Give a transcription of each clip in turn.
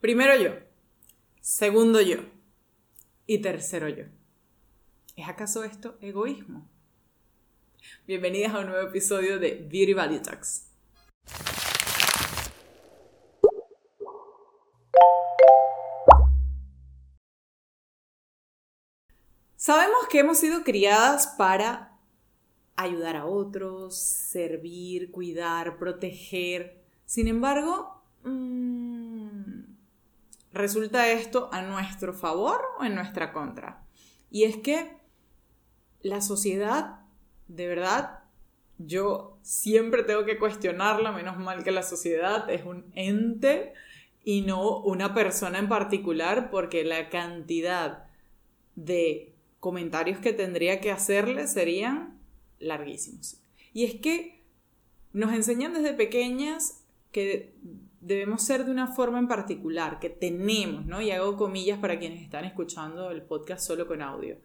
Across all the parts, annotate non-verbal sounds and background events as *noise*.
Primero yo, segundo yo y tercero yo. ¿Es acaso esto egoísmo? Bienvenidas a un nuevo episodio de Beauty Value Talks. Sabemos que hemos sido criadas para ayudar a otros, servir, cuidar, proteger. Sin embargo, mmm, ¿resulta esto a nuestro favor o en nuestra contra? Y es que la sociedad, de verdad, yo siempre tengo que cuestionarla, menos mal que la sociedad es un ente y no una persona en particular, porque la cantidad de comentarios que tendría que hacerle serían larguísimos. Y es que nos enseñan desde pequeñas que debemos ser de una forma en particular, que tenemos, ¿no? Y hago comillas para quienes están escuchando el podcast solo con audio.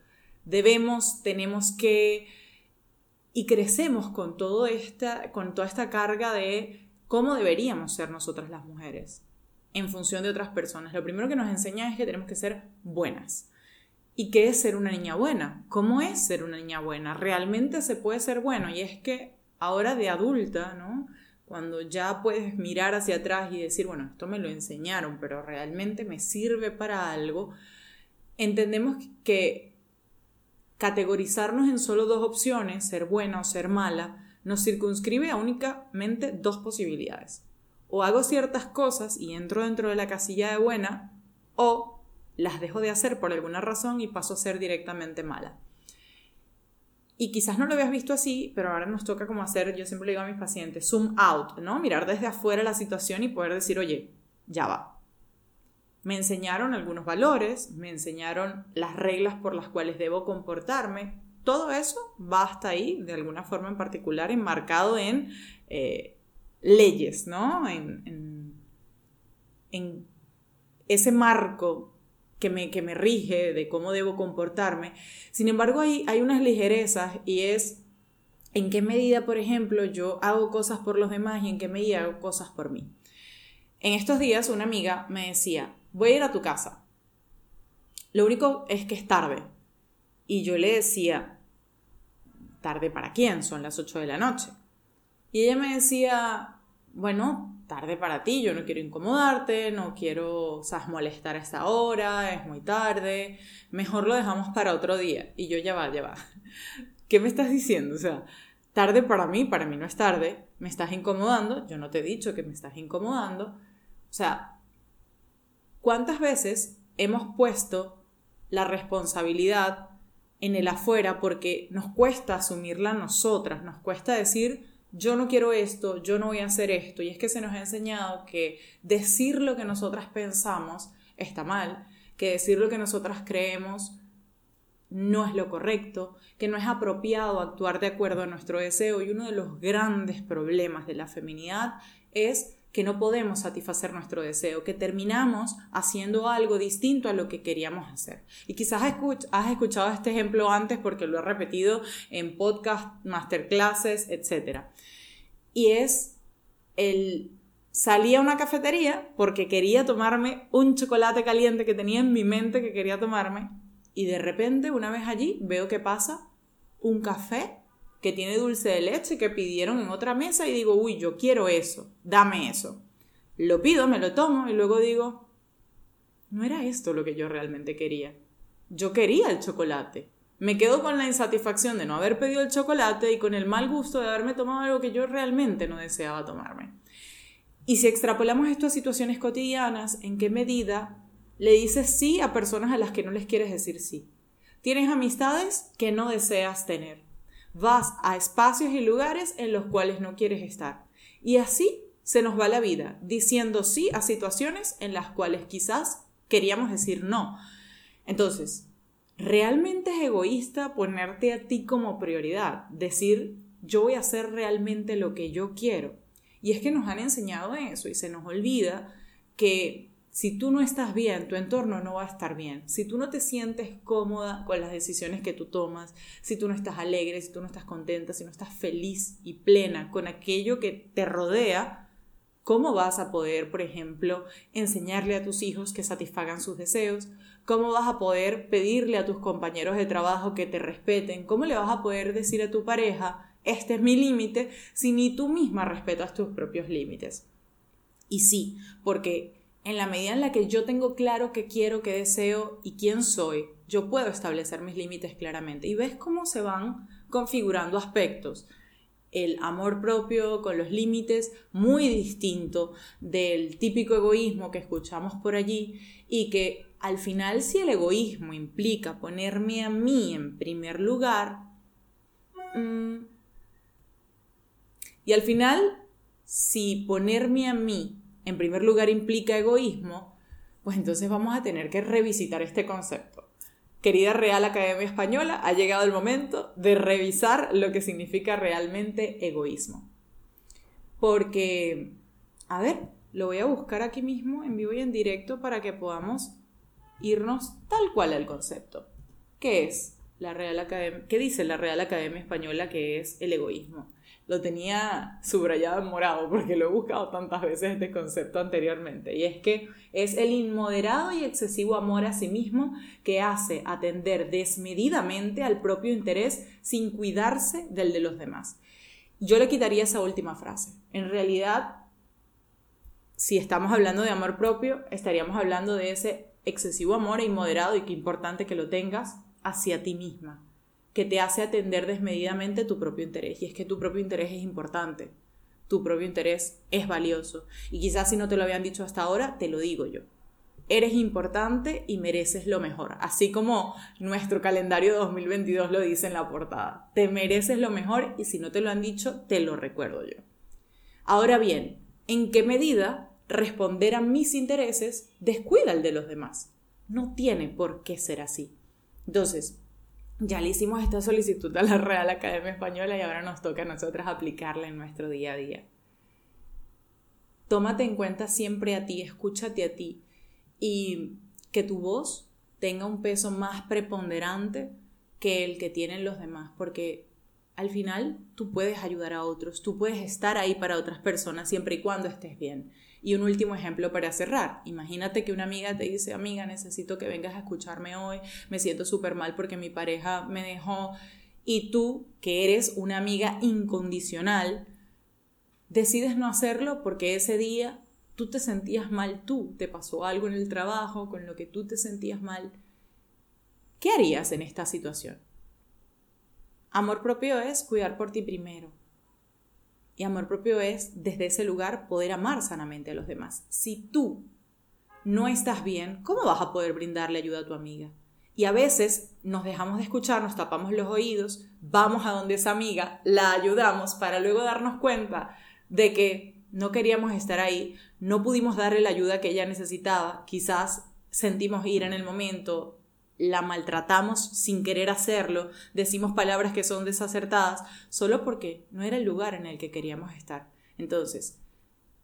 Debemos, tenemos que, y crecemos con, todo esta, con toda esta carga de cómo deberíamos ser nosotras las mujeres en función de otras personas. Lo primero que nos enseña es que tenemos que ser buenas. ¿Y qué es ser una niña buena? ¿Cómo es ser una niña buena? ¿Realmente se puede ser bueno? Y es que ahora de adulta, ¿no? Cuando ya puedes mirar hacia atrás y decir, bueno, esto me lo enseñaron, pero realmente me sirve para algo, entendemos que categorizarnos en solo dos opciones, ser buena o ser mala, nos circunscribe a únicamente dos posibilidades. O hago ciertas cosas y entro dentro de la casilla de buena, o las dejo de hacer por alguna razón y paso a ser directamente mala. Y quizás no lo habías visto así, pero ahora nos toca como hacer, yo siempre le digo a mis pacientes, zoom out, ¿no? Mirar desde afuera la situación y poder decir, oye, ya va. Me enseñaron algunos valores, me enseñaron las reglas por las cuales debo comportarme. Todo eso va hasta ahí, de alguna forma en particular, enmarcado en eh, leyes, ¿no? En, en, en ese marco que me, que me rige de cómo debo comportarme. Sin embargo, hay, hay unas ligerezas y es en qué medida, por ejemplo, yo hago cosas por los demás y en qué medida hago cosas por mí. En estos días una amiga me decía, voy a ir a tu casa. Lo único es que es tarde. Y yo le decía, ¿tarde para quién? Son las 8 de la noche. Y ella me decía, bueno, tarde para ti, yo no quiero incomodarte, no quiero, sabes, molestar a esta hora, es muy tarde, mejor lo dejamos para otro día. Y yo ya va, ya va. *laughs* ¿Qué me estás diciendo? O sea, tarde para mí, para mí no es tarde, me estás incomodando, yo no te he dicho que me estás incomodando. O sea, ¿cuántas veces hemos puesto la responsabilidad en el afuera porque nos cuesta asumirla nosotras, nos cuesta decir, yo no quiero esto, yo no voy a hacer esto. Y es que se nos ha enseñado que decir lo que nosotras pensamos está mal, que decir lo que nosotras creemos no es lo correcto, que no es apropiado actuar de acuerdo a nuestro deseo. Y uno de los grandes problemas de la feminidad es que no podemos satisfacer nuestro deseo, que terminamos haciendo algo distinto a lo que queríamos hacer. Y quizás has escuchado este ejemplo antes porque lo he repetido en podcast, masterclasses, etc. Y es el salí a una cafetería porque quería tomarme un chocolate caliente que tenía en mi mente que quería tomarme y de repente una vez allí veo que pasa un café que tiene dulce de leche que pidieron en otra mesa y digo, uy, yo quiero eso, dame eso. Lo pido, me lo tomo y luego digo, no era esto lo que yo realmente quería. Yo quería el chocolate. Me quedo con la insatisfacción de no haber pedido el chocolate y con el mal gusto de haberme tomado algo que yo realmente no deseaba tomarme. Y si extrapolamos esto a situaciones cotidianas, ¿en qué medida le dices sí a personas a las que no les quieres decir sí? Tienes amistades que no deseas tener vas a espacios y lugares en los cuales no quieres estar. Y así se nos va la vida, diciendo sí a situaciones en las cuales quizás queríamos decir no. Entonces, ¿realmente es egoísta ponerte a ti como prioridad? Decir, yo voy a hacer realmente lo que yo quiero. Y es que nos han enseñado eso y se nos olvida que si tú no estás bien, tu entorno no va a estar bien. Si tú no te sientes cómoda con las decisiones que tú tomas, si tú no estás alegre, si tú no estás contenta, si no estás feliz y plena con aquello que te rodea, ¿Cómo vas a poder, por ejemplo, enseñarle a tus hijos que satisfagan sus deseos? ¿Cómo vas a poder pedirle a tus compañeros de trabajo que te respeten? ¿Cómo le vas a poder decir a tu pareja, este es mi límite, si ni tú misma respetas tus propios límites? Y sí, porque en la medida en la que yo tengo claro qué quiero, qué deseo y quién soy, yo puedo establecer mis límites claramente. Y ves cómo se van configurando aspectos el amor propio con los límites muy distinto del típico egoísmo que escuchamos por allí y que al final si el egoísmo implica ponerme a mí en primer lugar, mm, y al final si ponerme a mí en primer lugar implica egoísmo, pues entonces vamos a tener que revisitar este concepto querida Real Academia Española, ha llegado el momento de revisar lo que significa realmente egoísmo. Porque, a ver, lo voy a buscar aquí mismo en vivo y en directo para que podamos irnos tal cual al concepto. ¿Qué es la Real Academia? ¿Qué dice la Real Academia Española que es el egoísmo? lo tenía subrayado en morado porque lo he buscado tantas veces este concepto anteriormente. Y es que es el inmoderado y excesivo amor a sí mismo que hace atender desmedidamente al propio interés sin cuidarse del de los demás. Yo le quitaría esa última frase. En realidad, si estamos hablando de amor propio, estaríamos hablando de ese excesivo amor e inmoderado y qué importante que lo tengas hacia ti misma que te hace atender desmedidamente tu propio interés. Y es que tu propio interés es importante, tu propio interés es valioso. Y quizás si no te lo habían dicho hasta ahora, te lo digo yo. Eres importante y mereces lo mejor, así como nuestro calendario 2022 lo dice en la portada. Te mereces lo mejor y si no te lo han dicho, te lo recuerdo yo. Ahora bien, ¿en qué medida responder a mis intereses descuida el de los demás? No tiene por qué ser así. Entonces, ya le hicimos esta solicitud a la Real Academia Española y ahora nos toca a nosotras aplicarla en nuestro día a día. Tómate en cuenta siempre a ti, escúchate a ti y que tu voz tenga un peso más preponderante que el que tienen los demás, porque al final tú puedes ayudar a otros, tú puedes estar ahí para otras personas siempre y cuando estés bien. Y un último ejemplo para cerrar. Imagínate que una amiga te dice, amiga, necesito que vengas a escucharme hoy, me siento súper mal porque mi pareja me dejó. Y tú, que eres una amiga incondicional, decides no hacerlo porque ese día tú te sentías mal tú, te pasó algo en el trabajo con lo que tú te sentías mal. ¿Qué harías en esta situación? Amor propio es cuidar por ti primero, y amor propio es, desde ese lugar, poder amar sanamente a los demás. Si tú no estás bien, ¿cómo vas a poder brindarle ayuda a tu amiga? Y a veces nos dejamos de escuchar, nos tapamos los oídos, vamos a donde esa amiga, la ayudamos para luego darnos cuenta de que no queríamos estar ahí, no pudimos darle la ayuda que ella necesitaba, quizás sentimos ir en el momento, la maltratamos sin querer hacerlo, decimos palabras que son desacertadas, solo porque no era el lugar en el que queríamos estar. Entonces,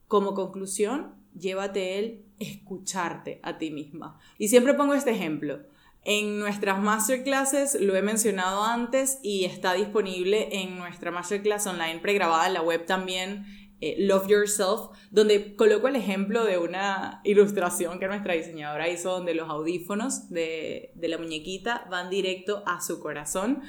como conclusión, llévate el escucharte a ti misma. Y siempre pongo este ejemplo. En nuestras masterclasses lo he mencionado antes y está disponible en nuestra masterclass online pregrabada en la web también eh, Love Yourself, donde coloco el ejemplo de una ilustración que nuestra diseñadora hizo donde los audífonos de, de la muñequita van directo a su corazón.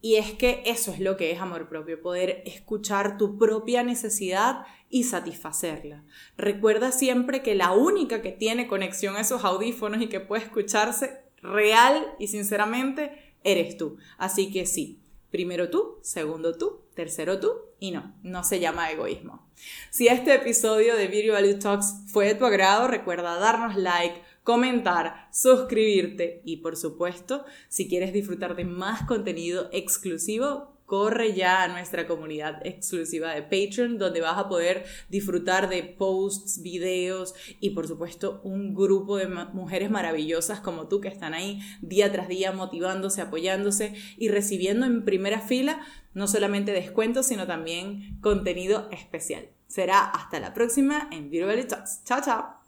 Y es que eso es lo que es amor propio, poder escuchar tu propia necesidad y satisfacerla. Recuerda siempre que la única que tiene conexión a esos audífonos y que puede escucharse real y sinceramente eres tú. Así que sí, primero tú, segundo tú, tercero tú y no, no se llama egoísmo. Si este episodio de Video Value Talks fue de tu agrado, recuerda darnos like, comentar, suscribirte y por supuesto, si quieres disfrutar de más contenido exclusivo, corre ya a nuestra comunidad exclusiva de Patreon, donde vas a poder disfrutar de posts, videos y por supuesto un grupo de mujeres maravillosas como tú que están ahí día tras día motivándose, apoyándose y recibiendo en primera fila no solamente descuentos, sino también contenido especial. Será hasta la próxima en Beauty Talks. Chao, chao.